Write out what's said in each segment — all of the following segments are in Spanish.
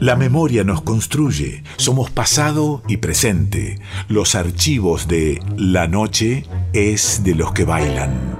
La memoria nos construye, somos pasado y presente. Los archivos de La noche es de los que bailan.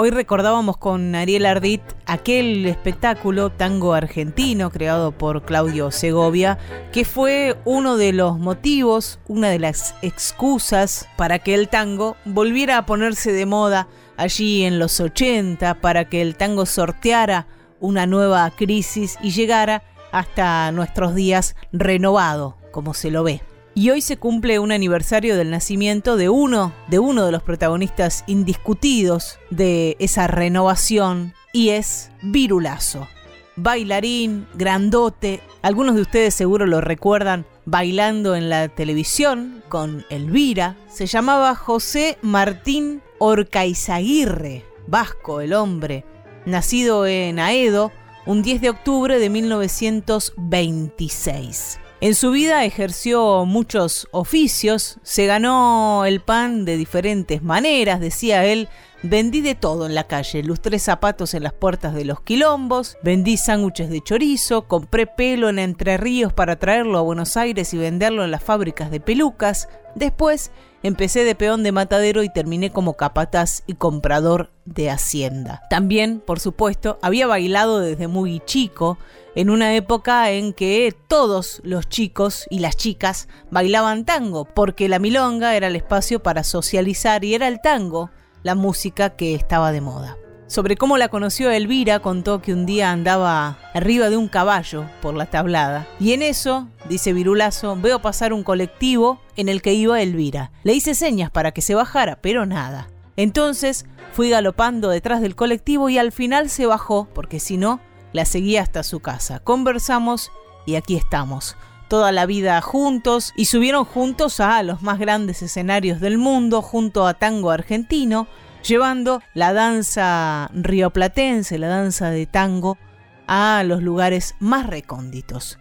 Hoy recordábamos con Ariel Ardit aquel espectáculo tango argentino creado por Claudio Segovia, que fue uno de los motivos, una de las excusas para que el tango volviera a ponerse de moda allí en los 80, para que el tango sorteara una nueva crisis y llegara hasta nuestros días renovado, como se lo ve. Y hoy se cumple un aniversario del nacimiento de uno, de uno de los protagonistas indiscutidos de esa renovación, y es Virulazo. Bailarín, grandote, algunos de ustedes seguro lo recuerdan bailando en la televisión con Elvira, se llamaba José Martín Orcaizaguirre, vasco el hombre, nacido en Aedo un 10 de octubre de 1926. En su vida ejerció muchos oficios, se ganó el pan de diferentes maneras, decía él, vendí de todo en la calle, lustré zapatos en las puertas de los quilombos, vendí sándwiches de chorizo, compré pelo en Entre Ríos para traerlo a Buenos Aires y venderlo en las fábricas de pelucas, después Empecé de peón de matadero y terminé como capataz y comprador de hacienda. También, por supuesto, había bailado desde muy chico, en una época en que todos los chicos y las chicas bailaban tango, porque la milonga era el espacio para socializar y era el tango la música que estaba de moda. Sobre cómo la conoció Elvira, contó que un día andaba arriba de un caballo por la tablada. Y en eso, dice Virulazo, veo pasar un colectivo en el que iba Elvira. Le hice señas para que se bajara, pero nada. Entonces fui galopando detrás del colectivo y al final se bajó, porque si no, la seguía hasta su casa. Conversamos y aquí estamos. Toda la vida juntos y subieron juntos a los más grandes escenarios del mundo, junto a Tango Argentino, llevando la danza rioplatense, la danza de tango, a los lugares más recónditos.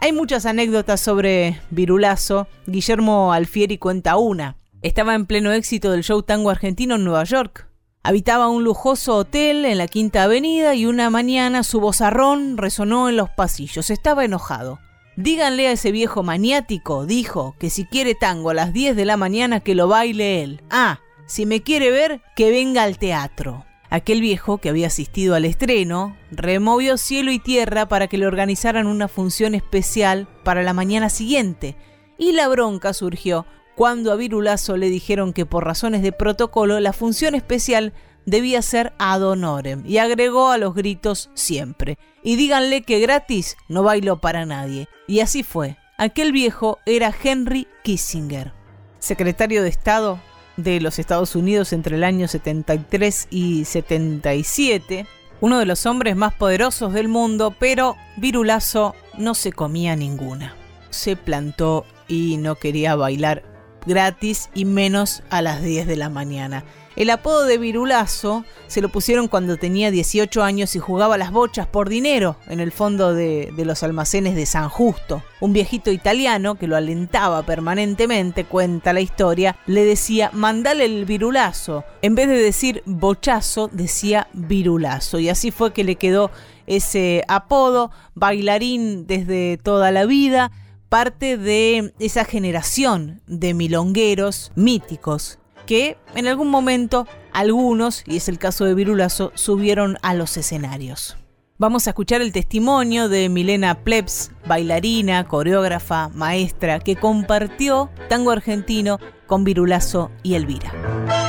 Hay muchas anécdotas sobre Virulazo. Guillermo Alfieri cuenta una. Estaba en pleno éxito del show tango argentino en Nueva York. Habitaba un lujoso hotel en la Quinta Avenida y una mañana su vozarrón resonó en los pasillos. Estaba enojado. Díganle a ese viejo maniático, dijo, que si quiere tango a las 10 de la mañana que lo baile él. Ah, si me quiere ver, que venga al teatro. Aquel viejo que había asistido al estreno removió cielo y tierra para que le organizaran una función especial para la mañana siguiente, y la bronca surgió cuando a Virulazo le dijeron que por razones de protocolo la función especial debía ser ad honorem y agregó a los gritos siempre. Y díganle que gratis no bailó para nadie. Y así fue. Aquel viejo era Henry Kissinger, secretario de Estado de los Estados Unidos entre el año 73 y 77, uno de los hombres más poderosos del mundo, pero Virulazo no se comía ninguna. Se plantó y no quería bailar gratis y menos a las 10 de la mañana. El apodo de Virulazo se lo pusieron cuando tenía 18 años y jugaba las bochas por dinero en el fondo de, los almacenes de San Justo. Un viejito italiano que lo alentaba permanentemente, cuenta la historia, le decía, mandale el virulazo. En vez de decir bochazo, decía virulazo. Y así fue que le quedó ese apodo, bailarín desde toda la vida, parte de esa generación de milongueros míticos que en algún momento algunos, y es el caso de Virulazo, subieron a los escenarios. Vamos a escuchar el testimonio de Milena Plebs, bailarina, coreógrafa, maestra, que compartió tango argentino con Virulazo y Elvira.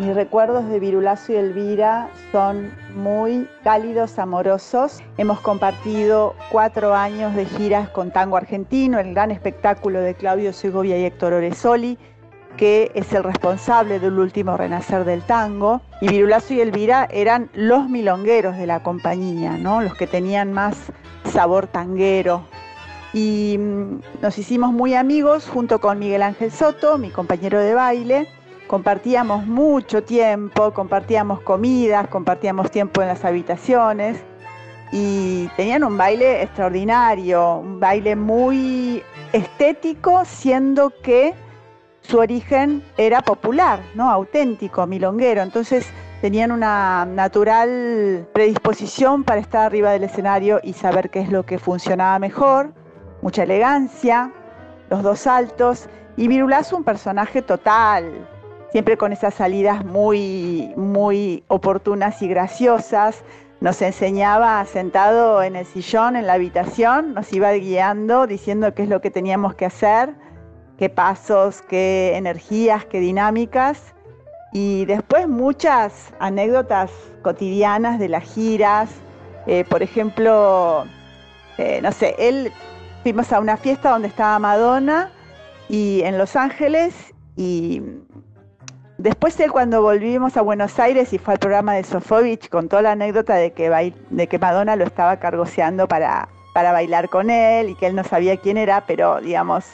Mis recuerdos de Virulazo y Elvira son muy cálidos, amorosos. Hemos compartido cuatro años de giras con Tango Argentino, el gran espectáculo de Claudio Segovia y Héctor Oresoli, que es el responsable del último renacer del tango. Y Virulazo y Elvira eran los milongueros de la compañía, ¿no? los que tenían más sabor tanguero. Y mm, nos hicimos muy amigos junto con Miguel Ángel Soto, mi compañero de baile compartíamos mucho tiempo, compartíamos comidas, compartíamos tiempo en las habitaciones y tenían un baile extraordinario, un baile muy estético, siendo que su origen era popular, ¿no? auténtico, milonguero. Entonces tenían una natural predisposición para estar arriba del escenario y saber qué es lo que funcionaba mejor, mucha elegancia, los dos saltos, y Virulazo un personaje total, siempre con esas salidas muy, muy oportunas y graciosas. Nos enseñaba sentado en el sillón, en la habitación, nos iba guiando, diciendo qué es lo que teníamos que hacer, qué pasos, qué energías, qué dinámicas. Y después muchas anécdotas cotidianas de las giras. Eh, por ejemplo, eh, no sé, él fuimos a una fiesta donde estaba Madonna y en Los Ángeles y después él cuando volvimos a Buenos Aires y fue al programa de Sofovich contó la anécdota de que, de que Madonna lo estaba cargoseando para, para bailar con él y que él no sabía quién era, pero digamos,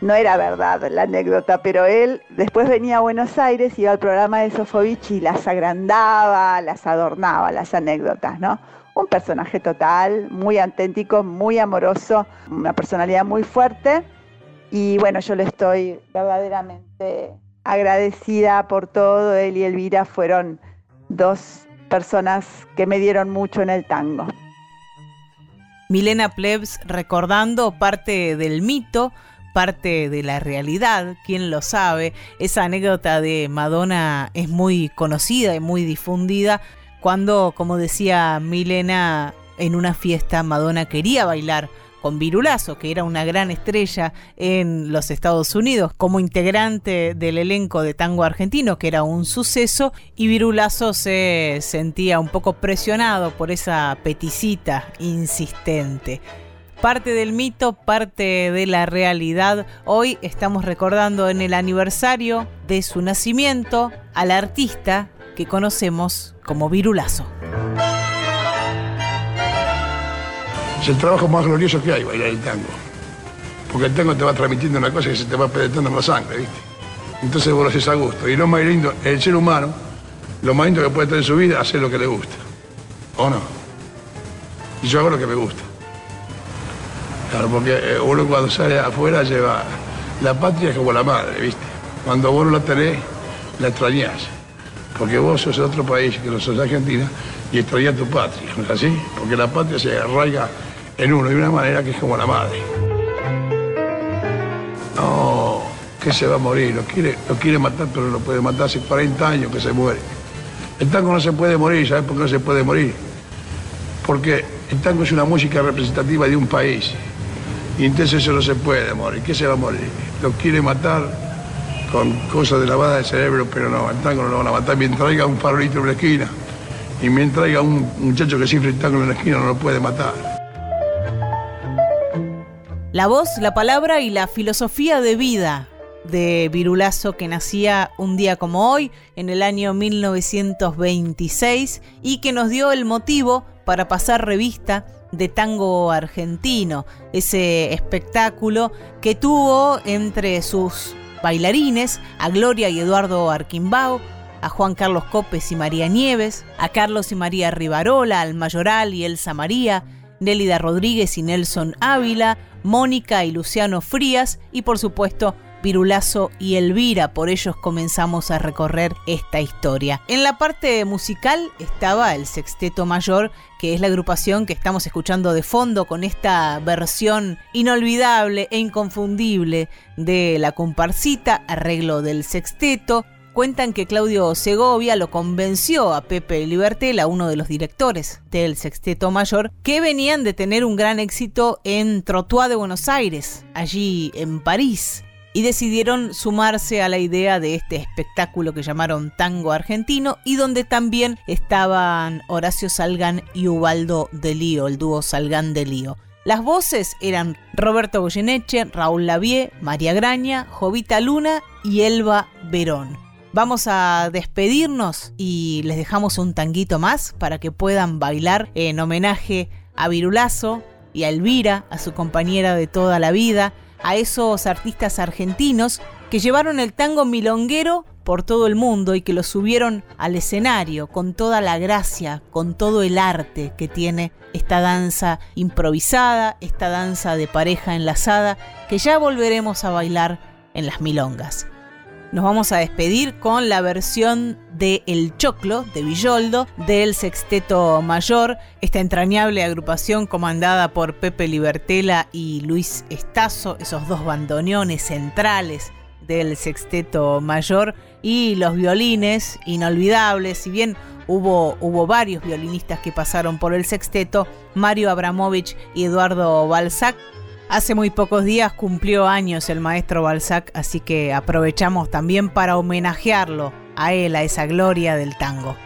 no era verdad la anécdota, pero él después venía a Buenos Aires, iba al programa de Sofovich y las agrandaba, las adornaba, las anécdotas, ¿no? Un personaje total, muy auténtico, muy amoroso, una personalidad muy fuerte. Y bueno, yo le estoy verdaderamente agradecida por todo. Él y Elvira fueron dos personas que me dieron mucho en el tango. Milena Plebs recordando parte del mito parte de la realidad, quién lo sabe. Esa anécdota de Madonna es muy conocida y muy difundida cuando, como decía Milena, en una fiesta Madonna quería bailar con Virulazo, que era una gran estrella en los Estados Unidos, como integrante del elenco de tango argentino, que era un suceso, y Virulazo se sentía un poco presionado por esa peticita insistente parte del mito, parte de la realidad. Hoy estamos recordando en el aniversario de su nacimiento al artista que conocemos como Virulazo. Es el trabajo más glorioso que hay, bailar el tango. Porque el tango te va transmitiendo una cosa que se te va penetrando en la sangre, ¿viste? Entonces vos lo haces a gusto. Y lo más lindo, el ser humano, lo más lindo que puede tener en su vida hacer lo que le gusta. ¿O no? Y yo hago lo que me gusta. Claro, porque eh, uno cuando sale afuera lleva... La patria es como la madre, ¿viste? Cuando vos no la tenés, la extrañás. Porque vos sos de otro país, que no sos de Argentina, y extrañás tu patria, ¿no es así? Porque la patria se arraiga en uno de una manera que es como la madre. No, que se va a morir, lo quiere, lo quiere matar, pero lo puede matar hace 40 años que se muere. El tango no se puede morir, ¿sabes por qué no se puede morir? Porque el tango es una música representativa de un país. Y entonces eso no se puede morir. ¿Qué se va a morir? Lo quiere matar con cosas de lavada de cerebro, pero no, el tango no lo van a matar. Mientras traiga un farolito en la esquina y mientras traiga un muchacho que siempre el tango en la esquina, no lo puede matar. La voz, la palabra y la filosofía de vida de Virulazo que nacía un día como hoy, en el año 1926, y que nos dio el motivo para pasar revista de tango argentino, ese espectáculo que tuvo entre sus bailarines a Gloria y Eduardo Arquimbao, a Juan Carlos Copes y María Nieves, a Carlos y María Rivarola, al Mayoral y Elsa María, Nélida Rodríguez y Nelson Ávila, Mónica y Luciano Frías y por supuesto Virulazo y Elvira, por ellos comenzamos a recorrer esta historia. En la parte musical estaba el Sexteto Mayor, que es la agrupación que estamos escuchando de fondo con esta versión inolvidable e inconfundible de la comparsita, arreglo del sexteto, cuentan que Claudio Segovia lo convenció a Pepe Libertela, uno de los directores del Sexteto Mayor, que venían de tener un gran éxito en Trottoir de Buenos Aires, allí en París y decidieron sumarse a la idea de este espectáculo que llamaron Tango Argentino y donde también estaban Horacio Salgán y Ubaldo de Lío, el dúo Salgán de Lío. Las voces eran Roberto Goyeneche, Raúl Lavie, María Graña, Jovita Luna y Elba Verón. Vamos a despedirnos y les dejamos un tanguito más para que puedan bailar en homenaje a Virulazo y a Elvira, a su compañera de toda la vida, a esos artistas argentinos que llevaron el tango milonguero por todo el mundo y que lo subieron al escenario con toda la gracia, con todo el arte que tiene esta danza improvisada, esta danza de pareja enlazada, que ya volveremos a bailar en las milongas. Nos vamos a despedir con la versión de El Choclo de Villoldo del Sexteto Mayor, esta entrañable agrupación comandada por Pepe Libertela y Luis Estazo, esos dos bandoneones centrales del Sexteto Mayor y los violines inolvidables, si bien hubo, hubo varios violinistas que pasaron por el sexteto, Mario Abramovich y Eduardo Balzac, Hace muy pocos días cumplió años el maestro Balzac, así que aprovechamos también para homenajearlo a él, a esa gloria del tango.